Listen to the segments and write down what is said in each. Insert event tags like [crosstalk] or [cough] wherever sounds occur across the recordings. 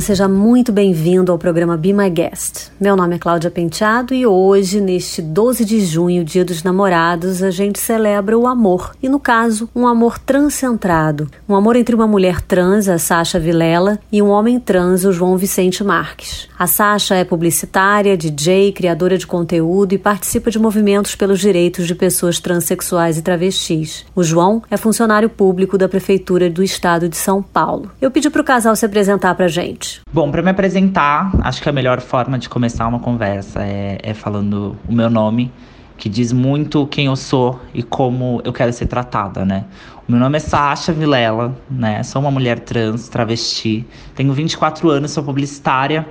Seja muito bem-vindo ao programa Be My Guest. Meu nome é Cláudia Penteado e hoje, neste 12 de junho, Dia dos Namorados, a gente celebra o amor. E no caso, um amor transcentrado. Um amor entre uma mulher trans, a Sasha Vilela, e um homem trans, o João Vicente Marques. A Sasha é publicitária, DJ, criadora de conteúdo e participa de movimentos pelos direitos de pessoas transexuais e travestis. O João é funcionário público da Prefeitura do Estado de São Paulo. Eu pedi para o casal se apresentar para gente? Bom, para me apresentar, acho que a melhor forma de começar uma conversa é, é falando o meu nome, que diz muito quem eu sou e como eu quero ser tratada, né? Meu nome é Sasha Vilela, né? Sou uma mulher trans, travesti, tenho 24 anos, sou publicitária,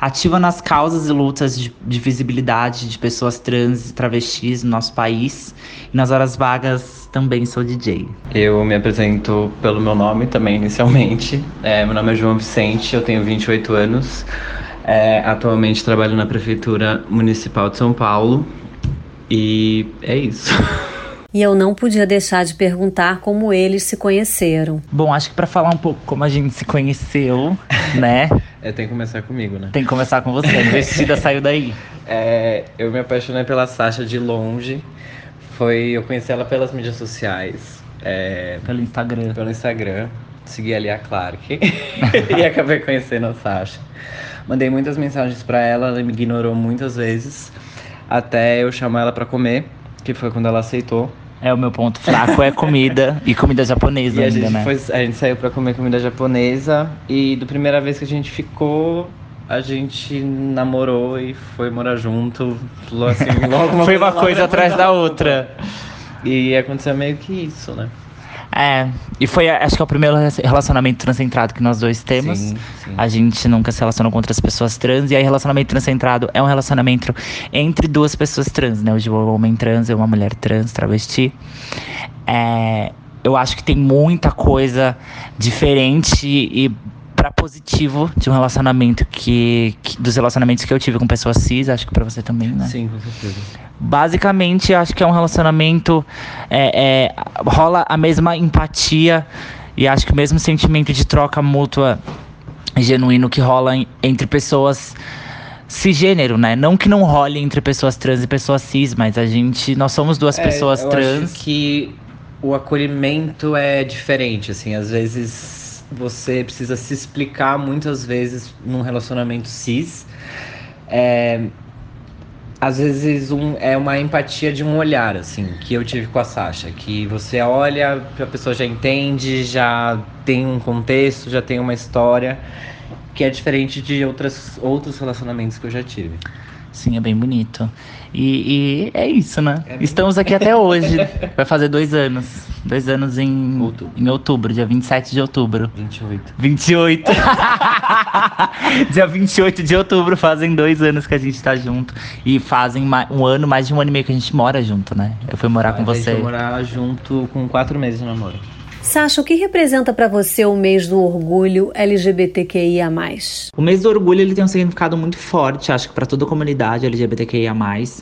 ativa nas causas e lutas de, de visibilidade de pessoas trans e travestis no nosso país. E nas horas vagas também sou DJ. Eu me apresento pelo meu nome também, inicialmente. É, meu nome é João Vicente, eu tenho 28 anos. É, atualmente trabalho na Prefeitura Municipal de São Paulo. E é isso. [laughs] E eu não podia deixar de perguntar como eles se conheceram. Bom, acho que para falar um pouco como a gente se conheceu, [laughs] né? É, tem que começar comigo, né? Tem que começar com você. A [laughs] investida saiu daí. É, eu me apaixonei pela Sasha de longe. Foi, eu conheci ela pelas mídias sociais. É, pelo Instagram. Pelo Instagram. Segui ali a Clark. [laughs] e acabei conhecendo a Sasha. Mandei muitas mensagens para ela, ela me ignorou muitas vezes. Até eu chamar ela para comer, que foi quando ela aceitou. É, o meu ponto fraco é comida e comida japonesa e ainda, a gente né? Foi, a gente saiu pra comer comida japonesa e do primeira vez que a gente ficou, a gente namorou e foi morar junto. Assim, logo [laughs] uma foi uma coisa atrás da outra. E aconteceu meio que isso, né? É, e foi, acho que é o primeiro relacionamento transcentrado que nós dois temos. Sim, sim. A gente nunca se relacionou com outras pessoas trans. E aí, relacionamento transcentrado é um relacionamento entre duas pessoas trans, né? O homem trans e uma mulher trans, travesti. É, eu acho que tem muita coisa diferente e para positivo de um relacionamento que, que, dos relacionamentos que eu tive com pessoas cis, acho que para você também, né? Sim, com certeza. Basicamente, acho que é um relacionamento é, é, rola a mesma empatia e acho que o mesmo sentimento de troca mútua genuíno que rola em, entre pessoas cisgênero, né? Não que não role entre pessoas trans e pessoas cis, mas a gente, nós somos duas é, pessoas eu trans. Acho que o acolhimento é diferente, assim, às vezes você precisa se explicar muitas vezes num relacionamento cis. É, às vezes um, é uma empatia de um olhar, assim, que eu tive com a Sasha. Que você olha, a pessoa já entende, já tem um contexto, já tem uma história, que é diferente de outras, outros relacionamentos que eu já tive. Sim, é bem bonito. E, e é isso, né? É Estamos aqui até hoje. [laughs] Vai fazer dois anos. Dois anos em outubro. em outubro, dia 27 de outubro. 28. 28. [laughs] dia 28 de outubro fazem dois anos que a gente tá junto. E fazem um ano, mais de um ano e meio que a gente mora junto, né? Eu fui morar com você. Eu fui morar junto com quatro meses de namoro. Sasha, o que representa para você o mês do orgulho LGBTQIA+. O mês do orgulho ele tem um significado muito forte, acho que para toda a comunidade LGBTQIA+.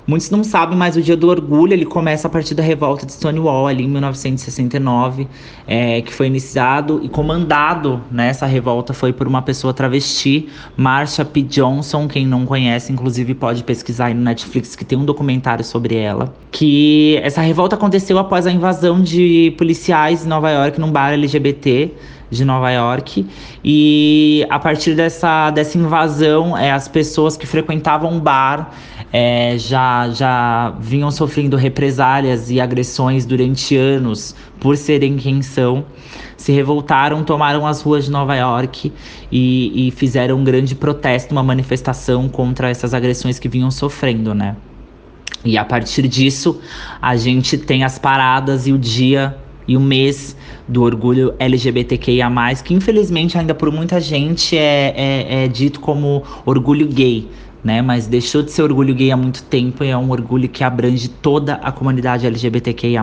Muitos não sabem, mas o dia do orgulho ele começa a partir da revolta de Stonewall ali em 1969, é, que foi iniciado e comandado né, revolta foi por uma pessoa travesti, Marsha P. Johnson, quem não conhece, inclusive pode pesquisar aí no Netflix que tem um documentário sobre ela, que essa revolta aconteceu após a invasão de policiais em Nova York num bar LGBT de Nova York e a partir dessa, dessa invasão é, as pessoas que frequentavam o bar é, já, já vinham sofrendo represálias e agressões durante anos por serem quem são se revoltaram, tomaram as ruas de Nova York e, e fizeram um grande protesto, uma manifestação contra essas agressões que vinham sofrendo, né? E a partir disso, a gente tem as paradas e o dia e o mês do orgulho LGBTQIA, que infelizmente ainda por muita gente é, é, é dito como orgulho gay. Né, mas deixou de ser orgulho gay há muito tempo e é um orgulho que abrange toda a comunidade LGBTQIA.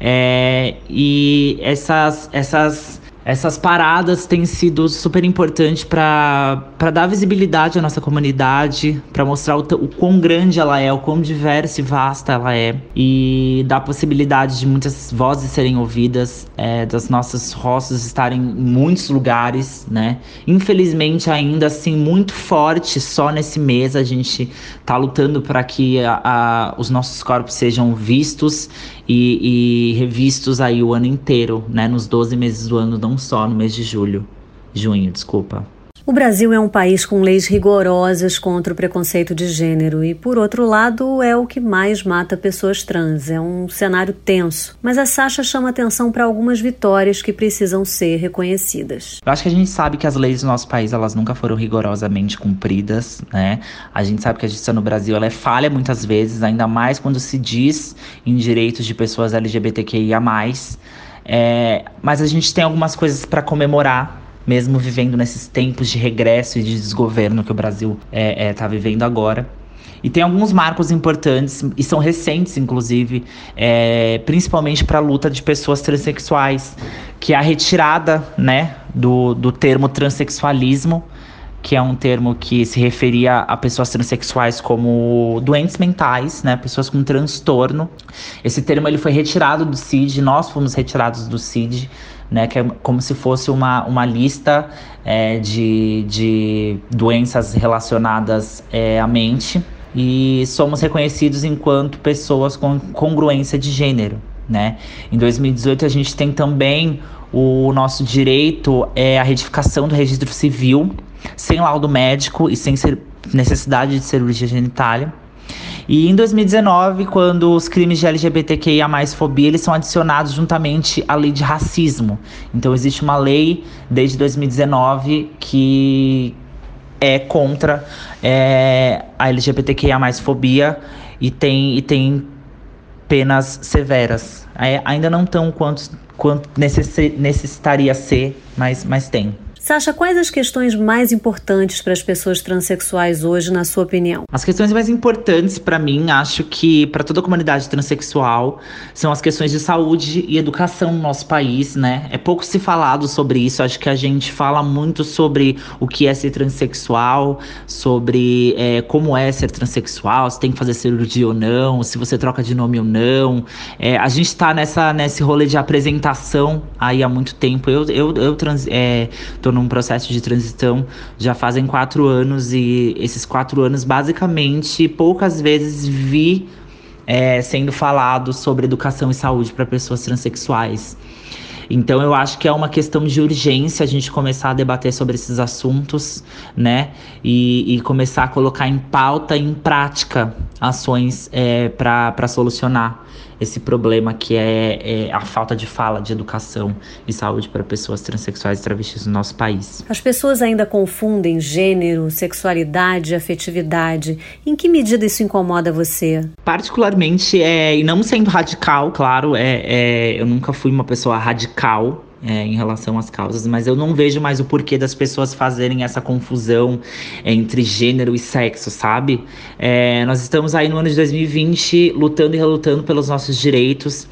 É, e essas, essas Essas paradas têm sido super importantes para dar visibilidade à nossa comunidade, para mostrar o, o quão grande ela é, o quão diversa e vasta ela é, e dar possibilidade de muitas vozes serem ouvidas, é, das nossas rostas estarem em muitos lugares, né? Infelizmente, ainda assim, muito forte, só nesse mês a gente tá lutando para que a, a, os nossos corpos sejam vistos e, e, revistos aí o ano inteiro, né? Nos 12 meses do ano, não só no mês de julho. Junho, desculpa. O Brasil é um país com leis rigorosas contra o preconceito de gênero e, por outro lado, é o que mais mata pessoas trans. É um cenário tenso. Mas a Sasha chama atenção para algumas vitórias que precisam ser reconhecidas. Eu acho que a gente sabe que as leis do nosso país elas nunca foram rigorosamente cumpridas, né? A gente sabe que a justiça no Brasil ela é falha muitas vezes, ainda mais quando se diz em direitos de pessoas LGBTQIA+. É, mas a gente tem algumas coisas para comemorar mesmo vivendo nesses tempos de regresso e de desgoverno que o Brasil está é, é, tá vivendo agora. E tem alguns marcos importantes, e são recentes, inclusive, é, principalmente para a luta de pessoas transexuais, que é a retirada né, do, do termo transexualismo, que é um termo que se referia a pessoas transexuais como doentes mentais, né, pessoas com transtorno. Esse termo ele foi retirado do CID, nós fomos retirados do CID né, que é como se fosse uma, uma lista é, de, de doenças relacionadas é, à mente e somos reconhecidos enquanto pessoas com congruência de gênero. Né? Em 2018 a gente tem também o nosso direito é a retificação do registro civil sem laudo médico e sem necessidade de cirurgia genitália. E em 2019, quando os crimes de LGBTQIA+, fobia, eles são adicionados juntamente à lei de racismo. Então existe uma lei desde 2019 que é contra é, a LGBTQIA+, fobia e tem, e tem penas severas. É, ainda não tão quanto, quanto necessitaria ser, mas, mas tem. Sasha, quais as questões mais importantes para as pessoas transexuais hoje, na sua opinião? As questões mais importantes para mim, acho que para toda a comunidade transexual, são as questões de saúde e educação no nosso país, né? É pouco se falado sobre isso. Acho que a gente fala muito sobre o que é ser transexual, sobre é, como é ser transexual, se tem que fazer cirurgia ou não, se você troca de nome ou não. É, a gente está nessa nesse rolê de apresentação aí há muito tempo. Eu eu, eu trans, é, tô num processo de transição já fazem quatro anos e esses quatro anos, basicamente, poucas vezes vi é, sendo falado sobre educação e saúde para pessoas transexuais. Então eu acho que é uma questão de urgência a gente começar a debater sobre esses assuntos, né? E, e começar a colocar em pauta em prática ações é, para solucionar esse problema que é, é, a falta de fala de educação e saúde para pessoas transexuais e travestis no nosso país. As pessoas ainda confundem gênero, sexualidade, afetividade. Em que medida isso incomoda você? Particularmente, é, e não sendo radical, claro, é, é eu nunca fui uma pessoa radical é, em relação às causas, mas eu não vejo mais o porquê das pessoas fazerem essa confusão entre gênero e sexo, sabe? É, nós estamos aí no ano de 2020 lutando e relutando pelos nossos direitos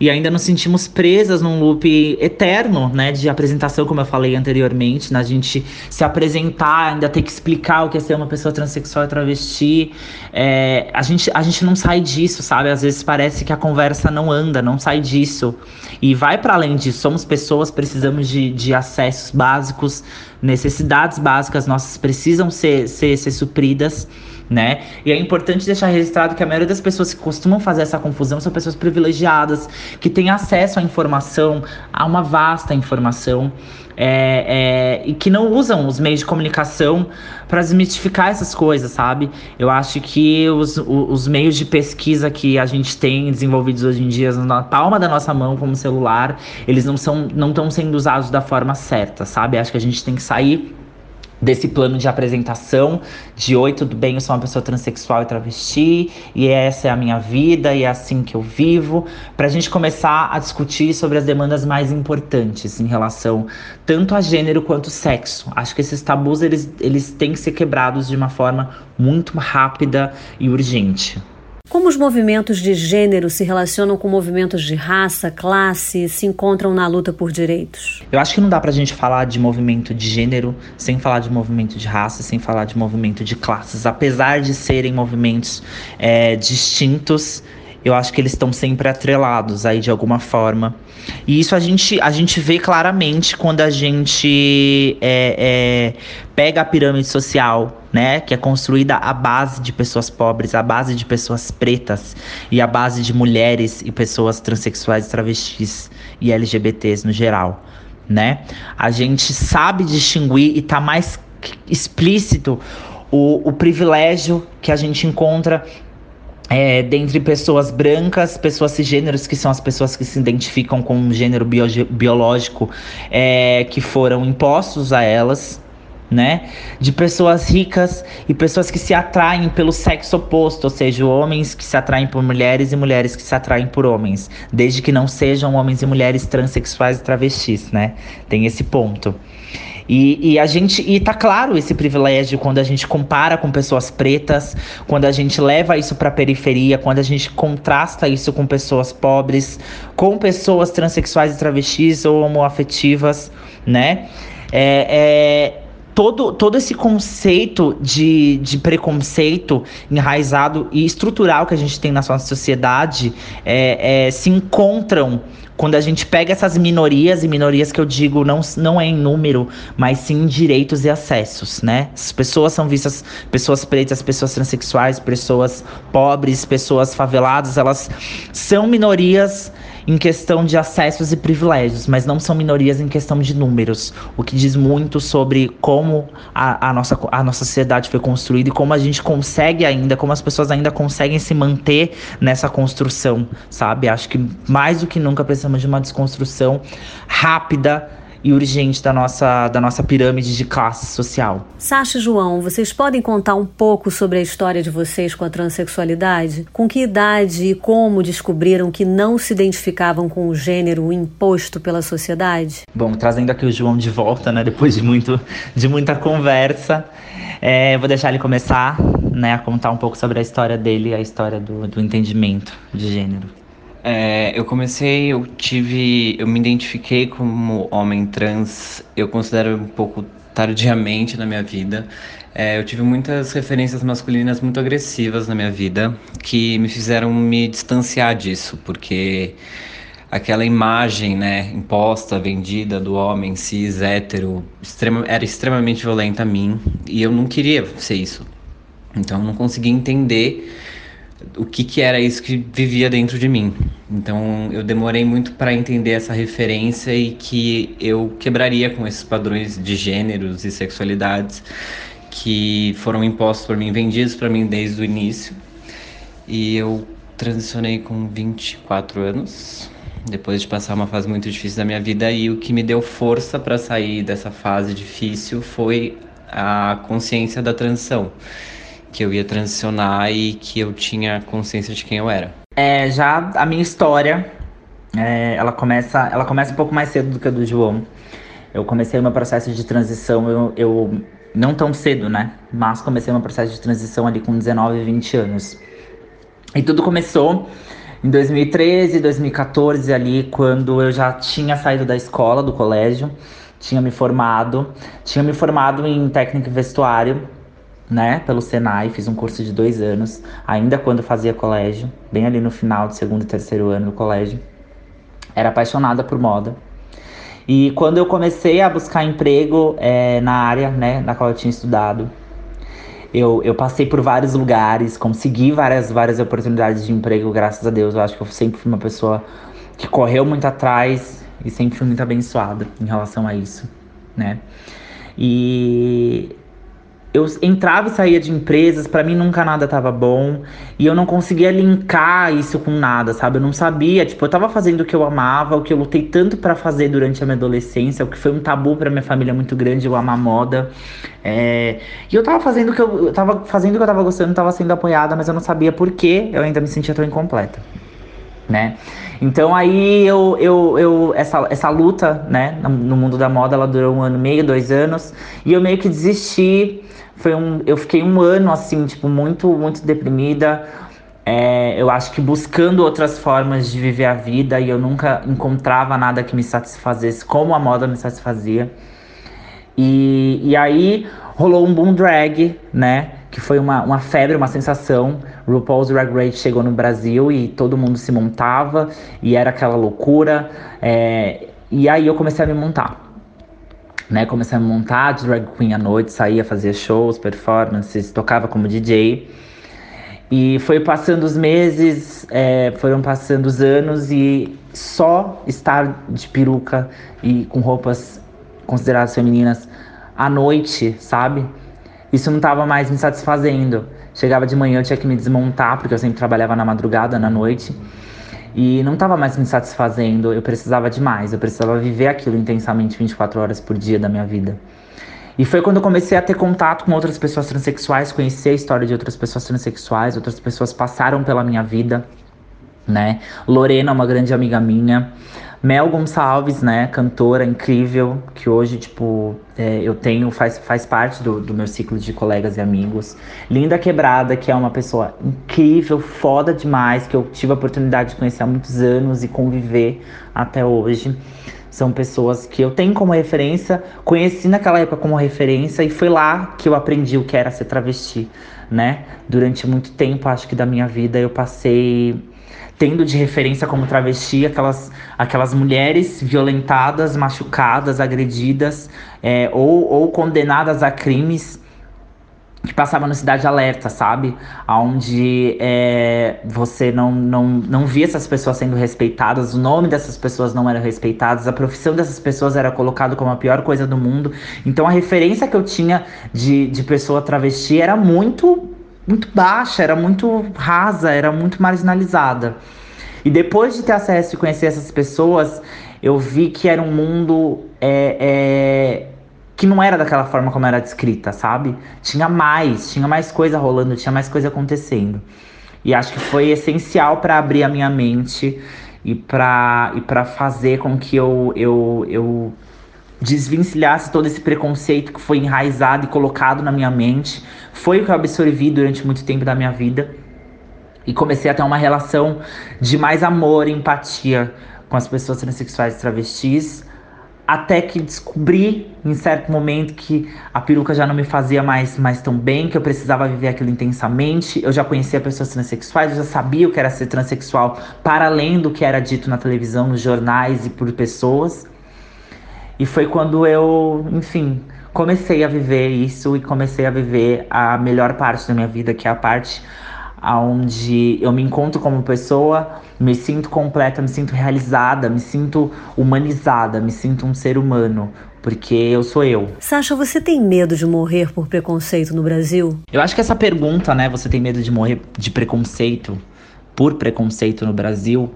e ainda nos sentimos presas num loop eterno, né, de apresentação, como eu falei anteriormente, na gente se apresentar, ainda ter que explicar o que é ser uma pessoa transexual e travesti. É, a, gente, a gente não sai disso, sabe? Às vezes parece que a conversa não anda, não sai disso. E vai para além disso. Somos pessoas, precisamos de, de acessos básicos, necessidades básicas nossas precisam ser, ser, ser supridas né? E é importante deixar registrado que a maioria das pessoas que costumam fazer essa confusão são pessoas privilegiadas, que têm acesso à informação, a uma vasta informação, é, é, e que não usam os meios de comunicação para desmitificar essas coisas, sabe? Eu acho que os, os meios de pesquisa que a gente tem desenvolvidos hoje em dia na palma da nossa mão como celular, eles não são não estão sendo usados da forma certa, sabe? Acho que a gente tem que sair desse plano de apresentação de oi, tudo bem, eu sou uma pessoa transexual e travesti, e essa é a minha vida, e é assim que eu vivo, para a gente começar a discutir sobre as demandas mais importantes em relação tanto a gênero quanto sexo. Acho que esses tabus eles, eles têm que ser quebrados de uma forma muito rápida e urgente. Como os movimentos de gênero se relacionam com movimentos de raça, classe, se encontram na luta por direitos? Eu acho que não dá pra gente falar de movimento de gênero sem falar de movimento de raça, sem falar de movimento de classes. Apesar de serem movimentos é, distintos, eu acho que eles estão sempre atrelados aí de alguma forma. E isso a gente, a gente vê claramente quando a gente é, é, pega a pirâmide social, né? Que é construída à base de pessoas pobres, à base de pessoas pretas e à base de mulheres e pessoas transexuais, travestis e LGBTs no geral, né? A gente sabe distinguir e tá mais explícito o, o privilégio que a gente encontra é, dentre pessoas brancas, pessoas cisgêneros, que são as pessoas que se identificam com um gênero bio biológico é, que foram impostos a elas, né? De pessoas ricas e pessoas que se atraem pelo sexo oposto, ou seja, homens que se atraem por mulheres e mulheres que se atraem por homens, desde que não sejam homens e mulheres transexuais e travestis, né? Tem esse ponto. E, e, a gente. E tá claro esse privilégio quando a gente compara com pessoas pretas, quando a gente leva isso pra periferia, quando a gente contrasta isso com pessoas pobres, com pessoas transexuais e travestis ou homoafetivas, né? É, é, todo, todo esse conceito de, de preconceito enraizado e estrutural que a gente tem na nossa sociedade é, é, se encontram quando a gente pega essas minorias, e minorias que eu digo não, não é em número, mas sim em direitos e acessos, né? As pessoas são vistas, pessoas pretas, pessoas transexuais, pessoas pobres, pessoas faveladas, elas são minorias em questão de acessos e privilégios, mas não são minorias em questão de números, o que diz muito sobre como a, a, nossa, a nossa sociedade foi construída e como a gente consegue ainda, como as pessoas ainda conseguem se manter nessa construção, sabe? Acho que mais do que nunca precisamos de uma desconstrução rápida e urgente da nossa, da nossa pirâmide de classe social. Sasha e João, vocês podem contar um pouco sobre a história de vocês com a transexualidade? Com que idade e como descobriram que não se identificavam com o gênero imposto pela sociedade? Bom, trazendo aqui o João de volta, né, depois de, muito, de muita conversa, é, vou deixar ele começar né, a contar um pouco sobre a história dele, a história do, do entendimento de gênero. É, eu comecei, eu tive, eu me identifiquei como homem trans, eu considero um pouco tardiamente na minha vida. É, eu tive muitas referências masculinas muito agressivas na minha vida que me fizeram me distanciar disso, porque aquela imagem, né, imposta, vendida do homem cis, hétero, extrema, era extremamente violenta a mim e eu não queria ser isso. Então eu não conseguia entender o que, que era isso que vivia dentro de mim. Então eu demorei muito para entender essa referência e que eu quebraria com esses padrões de gêneros e sexualidades que foram impostos por mim, vendidos para mim desde o início. E eu transicionei com 24 anos, depois de passar uma fase muito difícil da minha vida e o que me deu força para sair dessa fase difícil foi a consciência da transição que eu ia transicionar e que eu tinha consciência de quem eu era. É, já a minha história, é, ela, começa, ela começa um pouco mais cedo do que a do João. Eu comecei meu processo de transição, eu, eu não tão cedo, né? Mas comecei meu processo de transição ali com 19, 20 anos. E tudo começou em 2013, 2014, ali, quando eu já tinha saído da escola, do colégio, tinha me formado, tinha me formado em técnica e vestuário, né, pelo Senai, fiz um curso de dois anos, ainda quando fazia colégio, bem ali no final do segundo e terceiro ano do colégio. Era apaixonada por moda. E quando eu comecei a buscar emprego é, na área, né, na qual eu tinha estudado, eu, eu passei por vários lugares, consegui várias, várias oportunidades de emprego, graças a Deus. Eu acho que eu sempre fui uma pessoa que correu muito atrás e sempre fui muito abençoada em relação a isso, né? E eu entrava e saía de empresas, para mim nunca nada tava bom, e eu não conseguia linkar isso com nada, sabe? Eu não sabia, tipo, eu tava fazendo o que eu amava, o que eu lutei tanto para fazer durante a minha adolescência, o que foi um tabu para minha família muito grande, eu amar moda. É... E eu tava fazendo o que eu, eu tava fazendo o que eu tava gostando, tava sendo apoiada, mas eu não sabia por que eu ainda me sentia tão incompleta, né? Então aí eu, eu, eu essa, essa luta, né, no mundo da moda, ela durou um ano e meio, dois anos, e eu meio que desisti foi um, eu fiquei um ano assim, tipo, muito, muito deprimida. é, eu acho que buscando outras formas de viver a vida e eu nunca encontrava nada que me satisfazesse como a moda me satisfazia. E, e aí rolou um boom drag, né? Que foi uma, uma febre, uma sensação. RuPaul's Drag Race chegou no Brasil e todo mundo se montava e era aquela loucura. É, e aí eu comecei a me montar. Né, comecei a montar de drag queen à noite, saía, fazia shows, performances, tocava como DJ. E foi passando os meses, é, foram passando os anos e só estar de peruca e com roupas consideradas femininas à noite, sabe? Isso não estava mais me satisfazendo. Chegava de manhã, eu tinha que me desmontar, porque eu sempre trabalhava na madrugada, na noite. E não estava mais me satisfazendo, eu precisava de mais, eu precisava viver aquilo intensamente 24 horas por dia da minha vida. E foi quando eu comecei a ter contato com outras pessoas transexuais, conhecer a história de outras pessoas transexuais, outras pessoas passaram pela minha vida, né? Lorena, uma grande amiga minha, Mel Gonçalves, né, cantora incrível, que hoje, tipo, é, eu tenho, faz, faz parte do, do meu ciclo de colegas e amigos. Linda Quebrada, que é uma pessoa incrível, foda demais, que eu tive a oportunidade de conhecer há muitos anos e conviver até hoje. São pessoas que eu tenho como referência, conheci naquela época como referência e foi lá que eu aprendi o que era ser travesti, né? Durante muito tempo, acho que da minha vida, eu passei tendo de referência como travesti aquelas, aquelas mulheres violentadas, machucadas, agredidas é, ou, ou condenadas a crimes que passavam no Cidade Alerta, sabe? Onde é, você não, não, não via essas pessoas sendo respeitadas, o nome dessas pessoas não era respeitado, a profissão dessas pessoas era colocado como a pior coisa do mundo. Então a referência que eu tinha de, de pessoa travesti era muito muito baixa, era muito rasa, era muito marginalizada. E depois de ter acesso e conhecer essas pessoas, eu vi que era um mundo é, é, que não era daquela forma como era descrita, sabe? Tinha mais, tinha mais coisa rolando, tinha mais coisa acontecendo. E acho que foi essencial para abrir a minha mente e para e para fazer com que eu, eu, eu desvencilhasse todo esse preconceito que foi enraizado e colocado na minha mente. Foi o que eu absorvi durante muito tempo da minha vida. E comecei a ter uma relação de mais amor e empatia com as pessoas transexuais e travestis. Até que descobri em certo momento que a peruca já não me fazia mais, mais tão bem, que eu precisava viver aquilo intensamente. Eu já conhecia pessoas transexuais, eu já sabia o que era ser transexual, para além do que era dito na televisão, nos jornais e por pessoas. E foi quando eu, enfim, comecei a viver isso e comecei a viver a melhor parte da minha vida, que é a parte onde eu me encontro como pessoa, me sinto completa, me sinto realizada, me sinto humanizada, me sinto um ser humano, porque eu sou eu. Sasha, você tem medo de morrer por preconceito no Brasil? Eu acho que essa pergunta, né, você tem medo de morrer de preconceito, por preconceito no Brasil,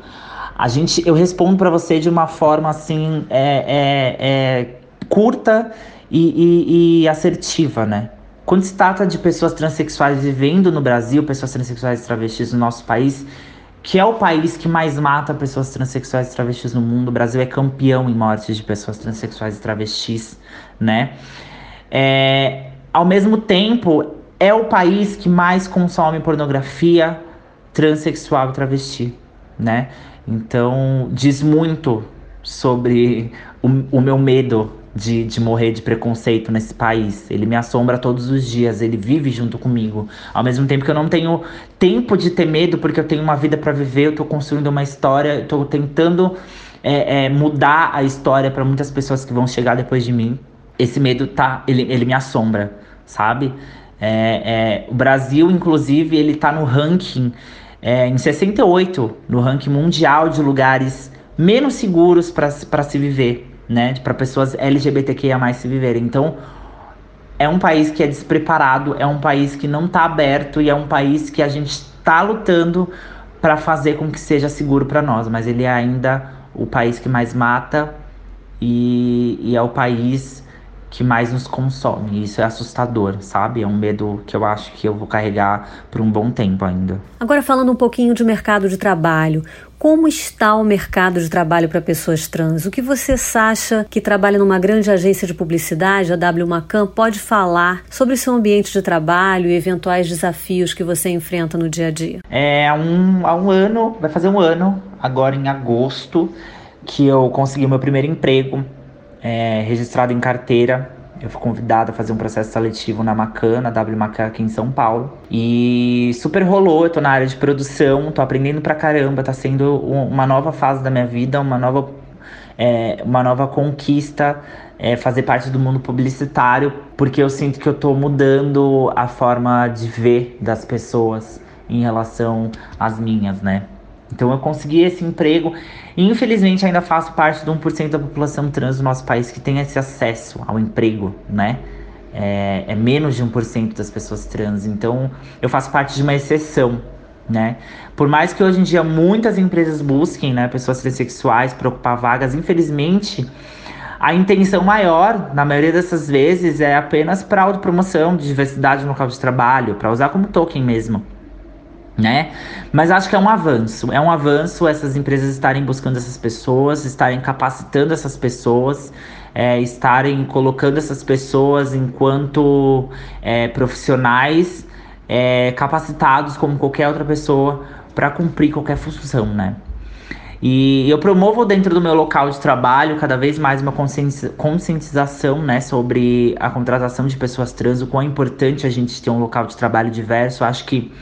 a gente, eu respondo para você de uma forma assim é, é, é curta e, e, e, assertiva, né? Quando se trata de pessoas transexuais vivendo no Brasil, pessoas transexuais e travestis no nosso país, que é o país que mais mata pessoas transexuais e travestis no mundo, o Brasil é campeão em mortes de pessoas transexuais e travestis, né? É, ao mesmo tempo, é o país que mais consome pornografia transexual e travesti, né? Então, diz muito sobre o, o meu medo de, de morrer de preconceito nesse país. Ele me assombra todos os dias, ele vive junto comigo. Ao mesmo tempo que eu não tenho tempo de ter medo, porque eu tenho uma vida para viver, eu tô construindo uma história, eu tô tentando é, é, mudar a história para muitas pessoas que vão chegar depois de mim. Esse medo tá, ele, ele me assombra, sabe? É, é o Brasil, inclusive, ele tá no ranking é, em 68 no ranking mundial de lugares menos seguros para se viver, né? Para pessoas LGBTQIA se viverem. Então, é um país que é despreparado, é um país que não está aberto e é um país que a gente está lutando para fazer com que seja seguro para nós, mas ele é ainda o país que mais mata e, e é o país que mais nos consome. Isso é assustador, sabe? É um medo que eu acho que eu vou carregar por um bom tempo ainda. Agora falando um pouquinho de mercado de trabalho, como está o mercado de trabalho para pessoas trans? O que você acha que trabalha numa grande agência de publicidade, a W Macan, pode falar sobre seu ambiente de trabalho e eventuais desafios que você enfrenta no dia a dia? É, há um, há um ano, vai fazer um ano, agora em agosto, que eu consegui meu primeiro emprego é, registrado em carteira. Eu fui convidado a fazer um processo seletivo na Macan, na W Macan aqui em São Paulo. E super rolou, eu tô na área de produção, tô aprendendo pra caramba, tá sendo uma nova fase da minha vida, uma nova, é, uma nova conquista é, fazer parte do mundo publicitário, porque eu sinto que eu tô mudando a forma de ver das pessoas em relação às minhas, né? Então eu consegui esse emprego e infelizmente ainda faço parte de 1% da população trans do nosso país que tem esse acesso ao emprego, né? É, é menos de 1% das pessoas trans, então eu faço parte de uma exceção, né? Por mais que hoje em dia muitas empresas busquem, né, pessoas transexuais para ocupar vagas, infelizmente a intenção maior, na maioria dessas vezes, é apenas para autopromoção de diversidade no local de trabalho, para usar como token mesmo né? Mas acho que é um avanço, é um avanço essas empresas estarem buscando essas pessoas, estarem capacitando essas pessoas, é, estarem colocando essas pessoas enquanto é, profissionais é, capacitados como qualquer outra pessoa para cumprir qualquer função, né? E eu promovo dentro do meu local de trabalho cada vez mais uma conscientização né, sobre a contratação de pessoas trans, o quão é importante a gente ter um local de trabalho diverso. Acho que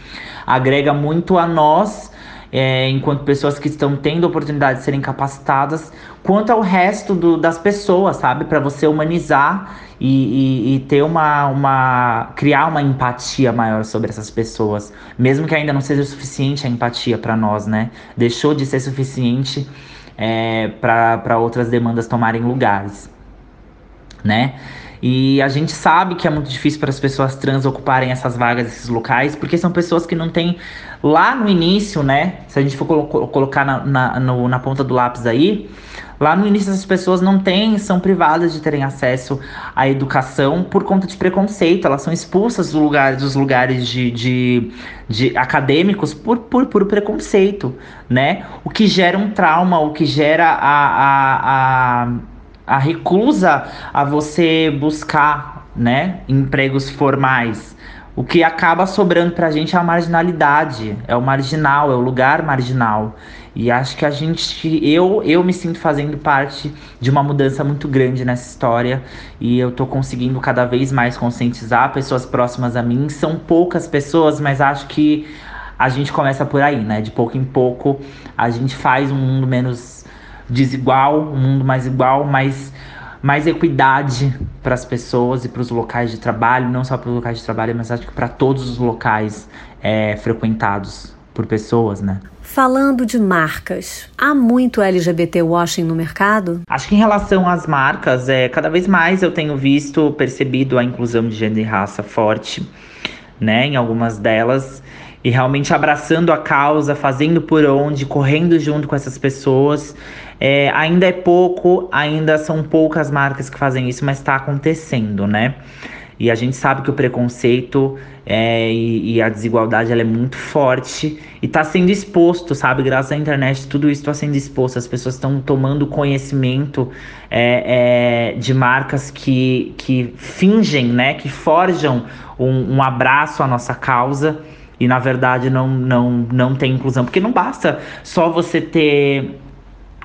agrega muito a nós, é, enquanto pessoas que estão tendo oportunidade de serem capacitadas, quanto ao resto do, das pessoas, sabe? Para você humanizar e, e, e, ter uma, uma. criar uma empatia maior sobre essas pessoas. Mesmo que ainda não seja suficiente a empatia para nós, né? Deixou de ser suficiente é, para outras demandas tomarem lugares, né? E a gente sabe que é muito difícil para as pessoas trans ocuparem essas vagas, esses locais, porque são pessoas que não têm lá no início, né? Se a gente for colo colocar na, na, no, na ponta do lápis aí, lá no início essas pessoas não têm, são privadas de terem acesso à educação por conta de preconceito. Elas são expulsas do lugar, dos lugares de, de, de acadêmicos por, por, por preconceito, né? O que gera um trauma, o que gera a, a, a a recusa a você buscar, né, empregos formais. O que acaba sobrando pra gente é a marginalidade, é o marginal, é o lugar marginal. E acho que a gente, eu, eu me sinto fazendo parte de uma mudança muito grande nessa história e eu tô conseguindo cada vez mais conscientizar pessoas próximas a mim. São poucas pessoas, mas acho que a gente começa por aí, né? De pouco em pouco a gente faz um mundo menos desigual, um mundo mais igual, mais, mais equidade para as pessoas e para os locais de trabalho, não só para os locais de trabalho, mas acho que para todos os locais é, frequentados por pessoas, né? Falando de marcas, há muito LGBT washing no mercado? Acho que em relação às marcas, é, cada vez mais eu tenho visto, percebido a inclusão de gênero e raça forte, né, em algumas delas e realmente abraçando a causa, fazendo por onde, correndo junto com essas pessoas. É, ainda é pouco, ainda são poucas marcas que fazem isso, mas está acontecendo, né? E a gente sabe que o preconceito é, e, e, a desigualdade ela é muito forte e está sendo exposto, sabe? Graças à internet, tudo isso está sendo exposto. As pessoas estão tomando conhecimento é, é, de marcas que, que fingem, né? Que forjam um, um abraço à nossa causa e na verdade não, não, não tem inclusão. Porque não basta só você ter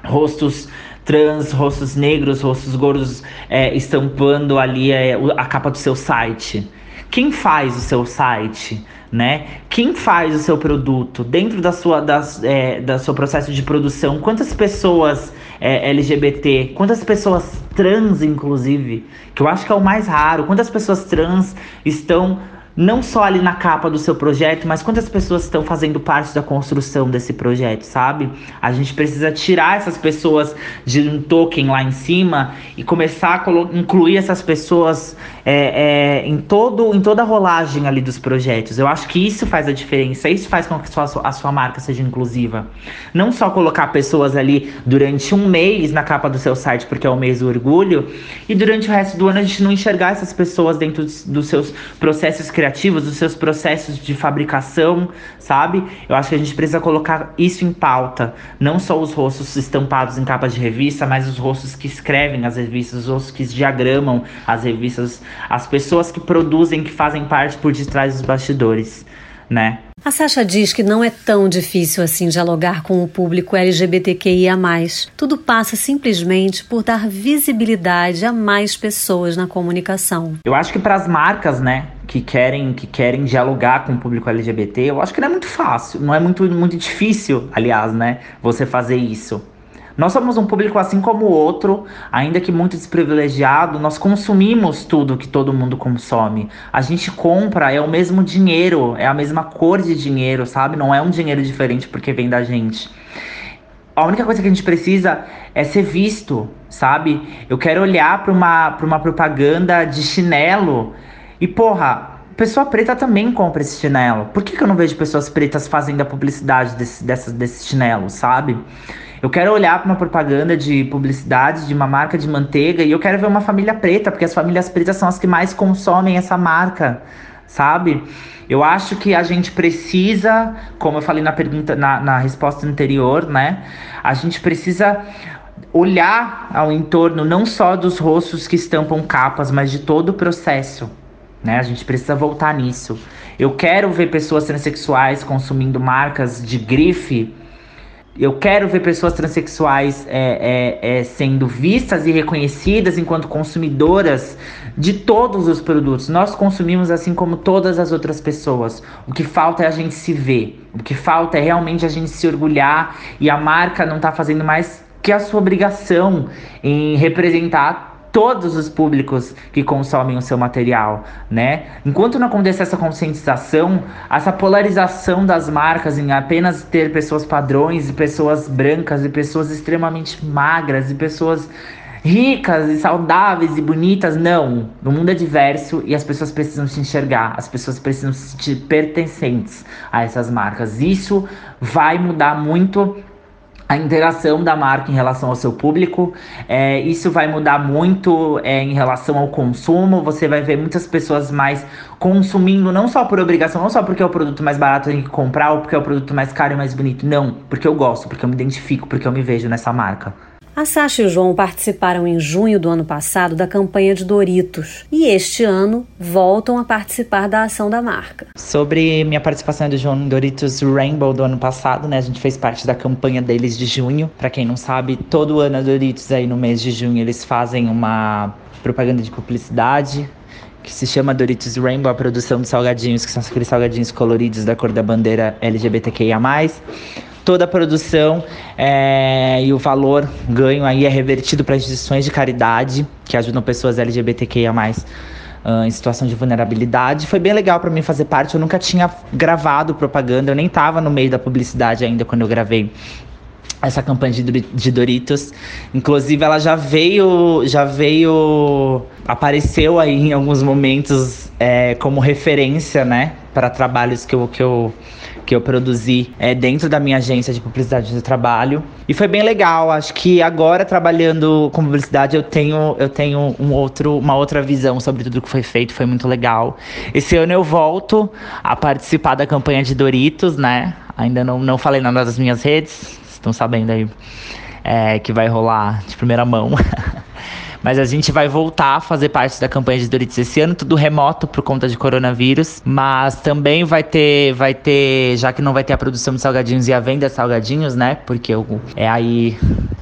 rostos trans, rostos negros, rostos gordos é, estampando ali é, a capa do seu site. Quem faz o seu site? Né? Quem faz o seu produto dentro da sua, das, é, da seu processo de produção? Quantas pessoas é, LGBT? Quantas pessoas trans, inclusive? Que eu acho que é o mais raro. Quantas pessoas trans estão não só ali na capa do seu projeto, mas quantas pessoas estão fazendo parte da construção desse projeto, sabe? A gente precisa tirar essas pessoas de um token lá em cima e começar a incluir essas pessoas é, é, em, todo, em toda a rolagem ali dos projetos. Eu acho que isso faz a diferença, isso faz com que a sua, a sua marca seja inclusiva. Não só colocar pessoas ali durante um mês na capa do seu site, porque é o mês do orgulho, e durante o resto do ano a gente não enxergar essas pessoas dentro dos seus processos criativos criativos, dos seus processos de fabricação, sabe? Eu acho que a gente precisa colocar isso em pauta. Não só os rostos estampados em capas de revista, mas os rostos que escrevem as revistas, os rostos que diagramam as revistas, as pessoas que produzem, que fazem parte por detrás dos bastidores, né? A Sasha diz que não é tão difícil assim dialogar com o público LGBTQIA. Tudo passa simplesmente por dar visibilidade a mais pessoas na comunicação. Eu acho que para as marcas, né, que querem que querem dialogar com o público LGBT, eu acho que não é muito fácil, não é muito muito difícil, aliás, né, você fazer isso. Nós somos um público assim como o outro, ainda que muito desprivilegiado, nós consumimos tudo que todo mundo consome. A gente compra, é o mesmo dinheiro, é a mesma cor de dinheiro, sabe? Não é um dinheiro diferente porque vem da gente. A única coisa que a gente precisa é ser visto, sabe? Eu quero olhar para uma, pra uma propaganda de chinelo e, porra, pessoa preta também compra esse chinelo. Por que, que eu não vejo pessoas pretas fazendo a publicidade desse, desse, desse chinelo, sabe? Eu quero olhar para uma propaganda de publicidade de uma marca de manteiga e eu quero ver uma família preta, porque as famílias pretas são as que mais consomem essa marca, sabe? Eu acho que a gente precisa, como eu falei na pergunta, na, na resposta anterior, né? A gente precisa olhar ao entorno não só dos rostos que estampam capas, mas de todo o processo. Né? A gente precisa voltar nisso. Eu quero ver pessoas transexuais consumindo marcas de grife eu quero ver pessoas transexuais é, é, é, sendo vistas e reconhecidas enquanto consumidoras de todos os produtos. Nós consumimos assim como todas as outras pessoas. O que falta é a gente se ver. O que falta é realmente a gente se orgulhar e a marca não tá fazendo mais que a sua obrigação em representar todos os públicos que consomem o seu material, né? Enquanto não acontecer essa conscientização, essa polarização das marcas em apenas ter pessoas padrões e pessoas brancas e pessoas extremamente magras e pessoas ricas e saudáveis e bonitas, não. O mundo é diverso e as pessoas precisam se enxergar, as pessoas precisam se sentir pertencentes a essas marcas. Isso vai mudar muito a interação da marca em relação ao seu público. É, isso vai mudar muito é, em relação ao consumo. Você vai ver muitas pessoas mais consumindo, não só por obrigação, não só porque é o produto mais barato tem que comprar ou porque é o produto mais caro e mais bonito. Não, porque eu gosto, porque eu me identifico, porque eu me vejo nessa marca. A Sasha e o João participaram em junho do ano passado da campanha de Doritos e este ano voltam a participar da ação da marca. Sobre minha participação do João em Doritos Rainbow do ano passado, né? A gente fez parte da campanha deles de junho. Para quem não sabe, todo ano a Doritos aí no mês de junho eles fazem uma propaganda de publicidade que se chama Doritos Rainbow, a produção de salgadinhos, que são aqueles salgadinhos coloridos da cor da bandeira LGBTQIA+ toda a produção é, e o valor ganho aí é revertido para instituições de caridade que ajudam pessoas LGBTQIA+, uh, em situação de vulnerabilidade. Foi bem legal para mim fazer parte, eu nunca tinha gravado propaganda, eu nem estava no meio da publicidade ainda quando eu gravei essa campanha de Doritos. Inclusive, ela já veio, já veio, apareceu aí em alguns momentos é, como referência, né, para trabalhos que eu, que eu que eu produzi é, dentro da minha agência de publicidade de trabalho. E foi bem legal. Acho que agora trabalhando com publicidade eu tenho, eu tenho um outro, uma outra visão sobre tudo que foi feito. Foi muito legal. Esse ano eu volto a participar da campanha de Doritos, né? Ainda não, não falei nada das minhas redes. Estão sabendo aí é, que vai rolar de primeira mão. [laughs] Mas a gente vai voltar a fazer parte da campanha de Doritos esse ano, tudo remoto por conta de coronavírus. Mas também vai ter, vai ter, já que não vai ter a produção de salgadinhos e a venda de salgadinhos, né? Porque é aí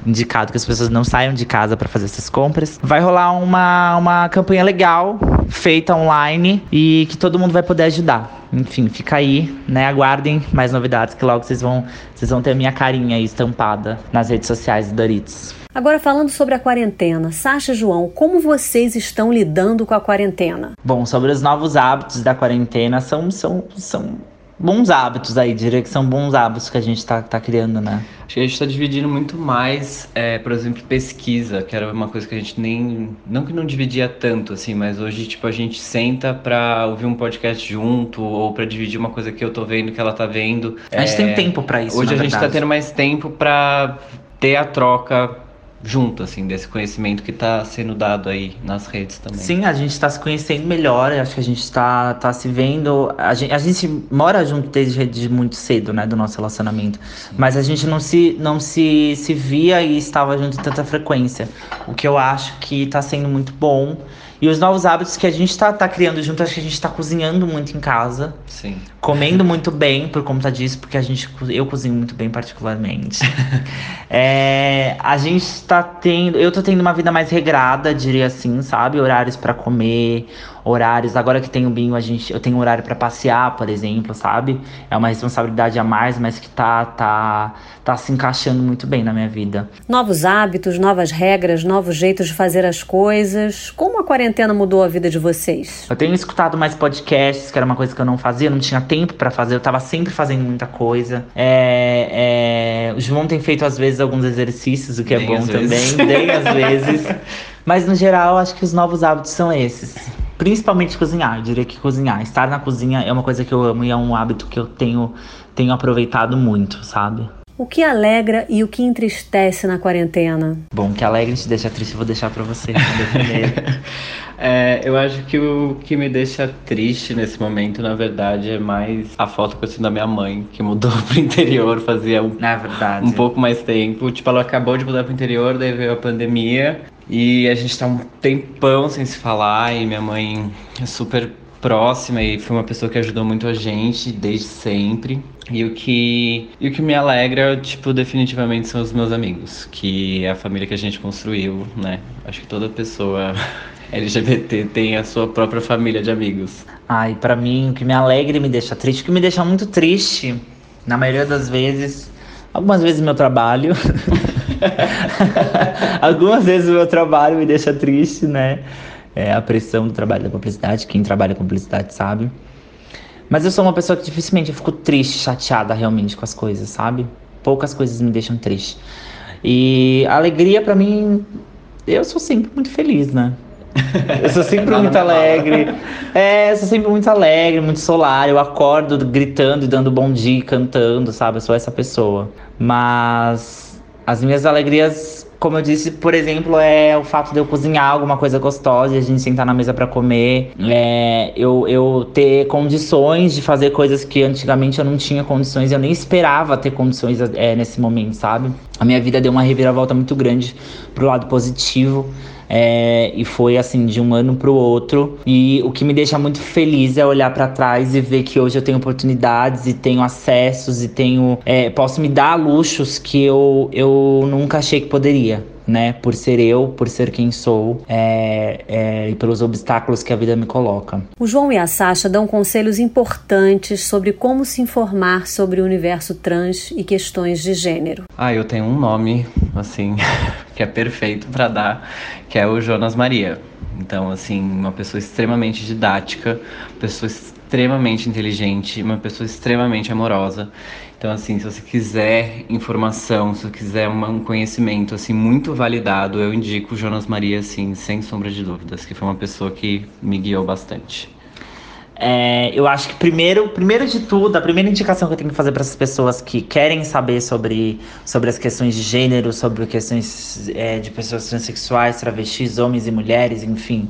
indicado que as pessoas não saiam de casa para fazer essas compras. Vai rolar uma, uma campanha legal, feita online e que todo mundo vai poder ajudar. Enfim, fica aí, né? Aguardem mais novidades que logo vocês vão, vocês vão ter a minha carinha aí estampada nas redes sociais do Doritos. Agora, falando sobre a quarentena, Sasha João, como vocês estão lidando com a quarentena? Bom, sobre os novos hábitos da quarentena, são, são, são bons hábitos aí, diria que são bons hábitos que a gente tá, tá criando, né? Acho que a gente está dividindo muito mais, é, por exemplo, pesquisa, que era uma coisa que a gente nem. Não que não dividia tanto, assim, mas hoje, tipo, a gente senta pra ouvir um podcast junto ou pra dividir uma coisa que eu tô vendo, que ela tá vendo. A gente é, tem tempo para isso. Hoje a gente tá tendo mais tempo pra ter a troca junto, assim, desse conhecimento que está sendo dado aí nas redes também. Sim, a gente está se conhecendo melhor, acho que a gente está tá se vendo. A gente, a gente mora junto desde, muito cedo, né, do nosso relacionamento. Mas a gente não se, não se, se via e estava junto em tanta frequência. O que eu acho que está sendo muito bom. E os novos hábitos que a gente tá, tá criando junto, acho que a gente tá cozinhando muito em casa. Sim. Comendo muito bem por conta disso, porque a gente, eu cozinho muito bem particularmente. [laughs] é, a gente tá tendo, eu tô tendo uma vida mais regrada, diria assim, sabe? Horários para comer, horários. Agora que tenho o Binho, a gente, eu tenho horário para passear, por exemplo, sabe? É uma responsabilidade a mais, mas que tá, tá, tá se encaixando muito bem na minha vida. Novos hábitos, novas regras, novos jeitos de fazer as coisas. Como a quarentena mudou a vida de vocês? Eu tenho escutado mais podcasts, que era uma coisa que eu não fazia, não tinha tempo para fazer, eu tava sempre fazendo muita coisa. É, é, o João tem feito às vezes alguns exercícios, o que é bem é bom também, vezes. bem às vezes. [laughs] Mas no geral, acho que os novos hábitos são esses. Principalmente cozinhar, eu diria que cozinhar. Estar na cozinha é uma coisa que eu amo e é um hábito que eu tenho, tenho aproveitado muito, sabe? O que alegra e o que entristece na quarentena? Bom, o que alegra e te deixa triste eu vou deixar para você [laughs] é, eu acho que o que me deixa triste nesse momento, na verdade, é mais a foto que eu sinto da minha mãe, que mudou [laughs] pro interior fazia um, é verdade. um pouco mais tempo. Tipo, ela acabou de mudar pro interior, daí veio a pandemia. E a gente tá um tempão sem se falar e minha mãe é super próxima e foi uma pessoa que ajudou muito a gente desde sempre. E o que, e o que me alegra, tipo, definitivamente são os meus amigos, que é a família que a gente construiu, né? Acho que toda pessoa [laughs] LGBT tem a sua própria família de amigos. Ai, para mim, o que me alegra e me deixa triste, o que me deixa muito triste, na maioria das vezes, algumas vezes meu trabalho, [laughs] [laughs] Algumas vezes o meu trabalho me deixa triste, né? É a pressão do trabalho da publicidade, quem trabalha com publicidade sabe. Mas eu sou uma pessoa que dificilmente eu fico triste, chateada realmente com as coisas, sabe? Poucas coisas me deixam triste. E a alegria para mim, eu sou sempre muito feliz, né? Eu sou sempre [laughs] muito alegre. É, eu sou sempre muito alegre, muito solar. Eu acordo gritando e dando bom dia, cantando, sabe? Eu sou essa pessoa. Mas as minhas alegrias, como eu disse, por exemplo, é o fato de eu cozinhar alguma coisa gostosa e a gente sentar na mesa para comer. É, eu, eu ter condições de fazer coisas que antigamente eu não tinha condições, eu nem esperava ter condições é, nesse momento, sabe? A minha vida deu uma reviravolta muito grande pro lado positivo. É, e foi assim de um ano para o outro. E o que me deixa muito feliz é olhar para trás e ver que hoje eu tenho oportunidades e tenho acessos e tenho é, posso me dar luxos que eu, eu nunca achei que poderia né? Por ser eu, por ser quem sou é, é, e pelos obstáculos que a vida me coloca. O João e a Sasha dão conselhos importantes sobre como se informar sobre o universo trans e questões de gênero. Ah, eu tenho um nome, assim, [laughs] que é perfeito para dar, que é o Jonas Maria. Então, assim, uma pessoa extremamente didática, pessoa extremamente inteligente, uma pessoa extremamente amorosa. Então, assim, se você quiser informação, se você quiser um conhecimento, assim, muito validado, eu indico Jonas Maria, assim, sem sombra de dúvidas, que foi uma pessoa que me guiou bastante. É, eu acho que primeiro, primeiro de tudo, a primeira indicação que eu tenho que fazer para essas pessoas que querem saber sobre, sobre as questões de gênero, sobre questões é, de pessoas transexuais, travestis, homens e mulheres, enfim.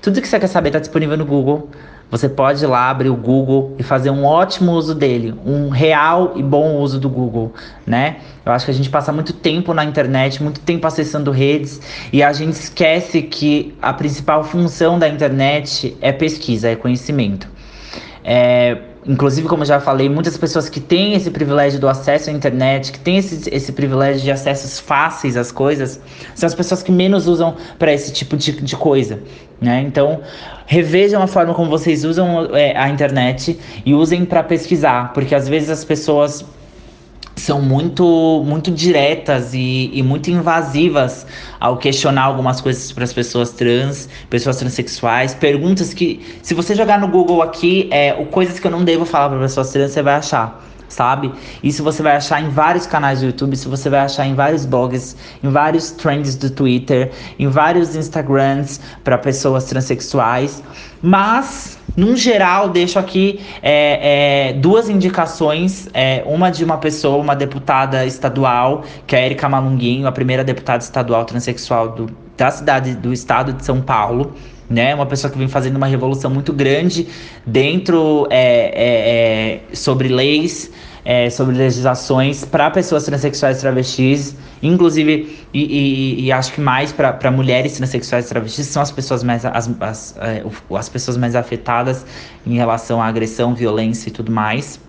Tudo que você quer saber está disponível no Google. Você pode ir lá abrir o Google e fazer um ótimo uso dele, um real e bom uso do Google, né? Eu acho que a gente passa muito tempo na internet, muito tempo acessando redes e a gente esquece que a principal função da internet é pesquisa, é conhecimento. É, inclusive, como já falei, muitas pessoas que têm esse privilégio do acesso à internet, que têm esse, esse privilégio de acessos fáceis às coisas, são as pessoas que menos usam para esse tipo de, de coisa. Né? Então, revejam a forma como vocês usam é, a internet e usem para pesquisar, porque às vezes as pessoas são muito, muito diretas e, e muito invasivas ao questionar algumas coisas para as pessoas trans, pessoas transexuais, perguntas que, se você jogar no Google aqui, é, o coisas que eu não devo falar para pessoas trans, você vai achar sabe? Isso você vai achar em vários canais do YouTube, isso você vai achar em vários blogs, em vários trends do Twitter, em vários Instagrams para pessoas transexuais. Mas, num geral, deixo aqui é, é, duas indicações. É, uma de uma pessoa, uma deputada estadual, que é a Erika Malunguinho, a primeira deputada estadual transexual do, da cidade do estado de São Paulo né? Uma pessoa que vem fazendo uma revolução muito grande dentro é, é, é, sobre leis, é, sobre legislações para pessoas transexuais e travestis, inclusive e, e, e acho que mais para mulheres transexuais e travestis são as pessoas mais as, as, é, as pessoas mais afetadas em relação à agressão, violência e tudo mais.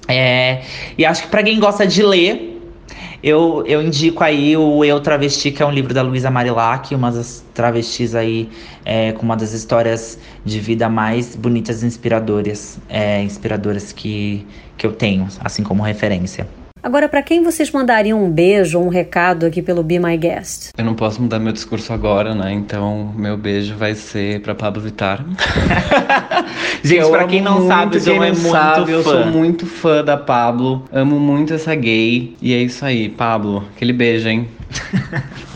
E acho que para quem gosta de ler eu, eu indico aí o Eu Travesti, que é um livro da Luísa Marilac, uma das travestis aí é, com uma das histórias de vida mais bonitas e inspiradoras, é, inspiradoras que, que eu tenho, assim como referência. Agora, para quem vocês mandariam um beijo ou um recado aqui pelo Be My Guest? Eu não posso mudar meu discurso agora, né? Então, meu beijo vai ser para Pablo Vittar. [laughs] Gente, para quem não sabe, quem não é muito sabe, fã. Eu sou muito fã da Pablo. Amo muito essa gay. E é isso aí, Pablo. Aquele beijo, hein? [laughs]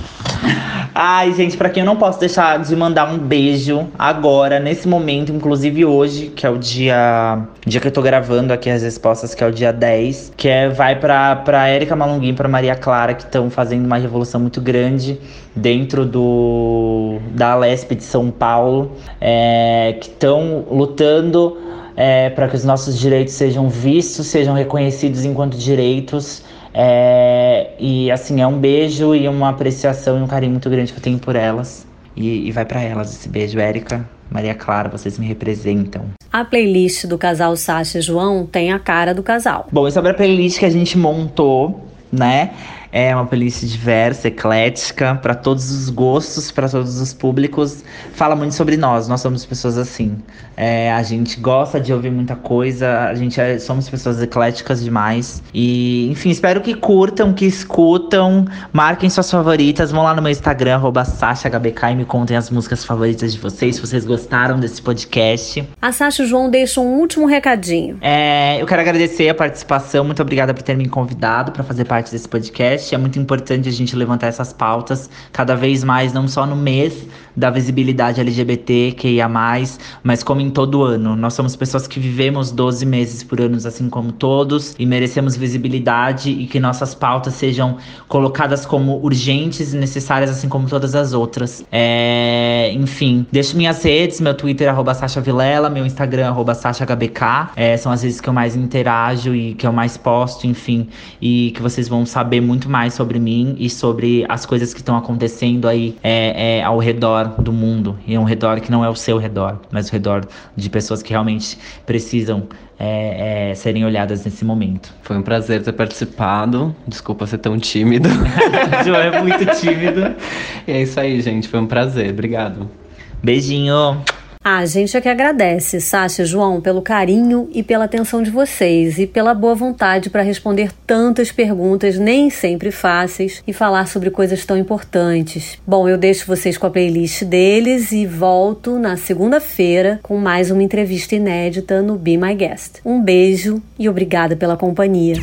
Ai, gente, para quem eu não posso deixar de mandar um beijo agora, nesse momento, inclusive hoje, que é o dia, dia que eu tô gravando aqui as respostas, que é o dia 10, que é vai pra, pra Erika Malunguinho pra Maria Clara, que estão fazendo uma revolução muito grande dentro do da Lesp de São Paulo, é, que estão lutando é, para que os nossos direitos sejam vistos, sejam reconhecidos enquanto direitos. É, e assim, é um beijo e uma apreciação e um carinho muito grande que eu tenho por elas. E, e vai para elas esse beijo, Érica, Maria Clara, vocês me representam. A playlist do casal Sasha e João tem a cara do casal. Bom, e sobre a playlist que a gente montou, né? É uma playlist diversa, eclética, para todos os gostos, para todos os públicos. Fala muito sobre nós, nós somos pessoas assim. É, a gente gosta de ouvir muita coisa, a gente é, somos pessoas ecléticas demais. E, enfim, espero que curtam, que escutam, marquem suas favoritas, vão lá no meu Instagram, SashaHBK e me contem as músicas favoritas de vocês, se vocês gostaram desse podcast. A Sasha João deixa um último recadinho. É, eu quero agradecer a participação, muito obrigada por ter me convidado para fazer parte desse podcast podcast. É muito importante a gente levantar essas pautas cada vez mais, não só no mês da visibilidade LGBT, que ia mais, mas como em todo ano. Nós somos pessoas que vivemos 12 meses por ano, assim como todos, e merecemos visibilidade e que nossas pautas sejam colocadas como urgentes e necessárias, assim como todas as outras. É, enfim, deixo minhas redes, meu Twitter, arroba Sasha Vilela, meu Instagram, arroba SashaHBK. É, são as vezes que eu mais interajo e que eu mais posto, enfim, e que vocês vão saber muito muito mais sobre mim e sobre as coisas que estão acontecendo aí é, é, ao redor do mundo. E é um redor que não é o seu redor, mas o redor de pessoas que realmente precisam é, é, serem olhadas nesse momento. Foi um prazer ter participado. Desculpa ser tão tímido. [laughs] João é muito tímido. E é isso aí, gente. Foi um prazer. Obrigado. Beijinho. A gente é que agradece, Sasha e João, pelo carinho e pela atenção de vocês e pela boa vontade para responder tantas perguntas, nem sempre fáceis, e falar sobre coisas tão importantes. Bom, eu deixo vocês com a playlist deles e volto na segunda-feira com mais uma entrevista inédita no Be My Guest. Um beijo e obrigada pela companhia.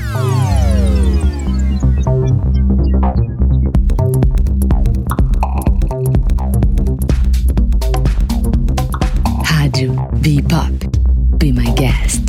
Bebop. Be my guest.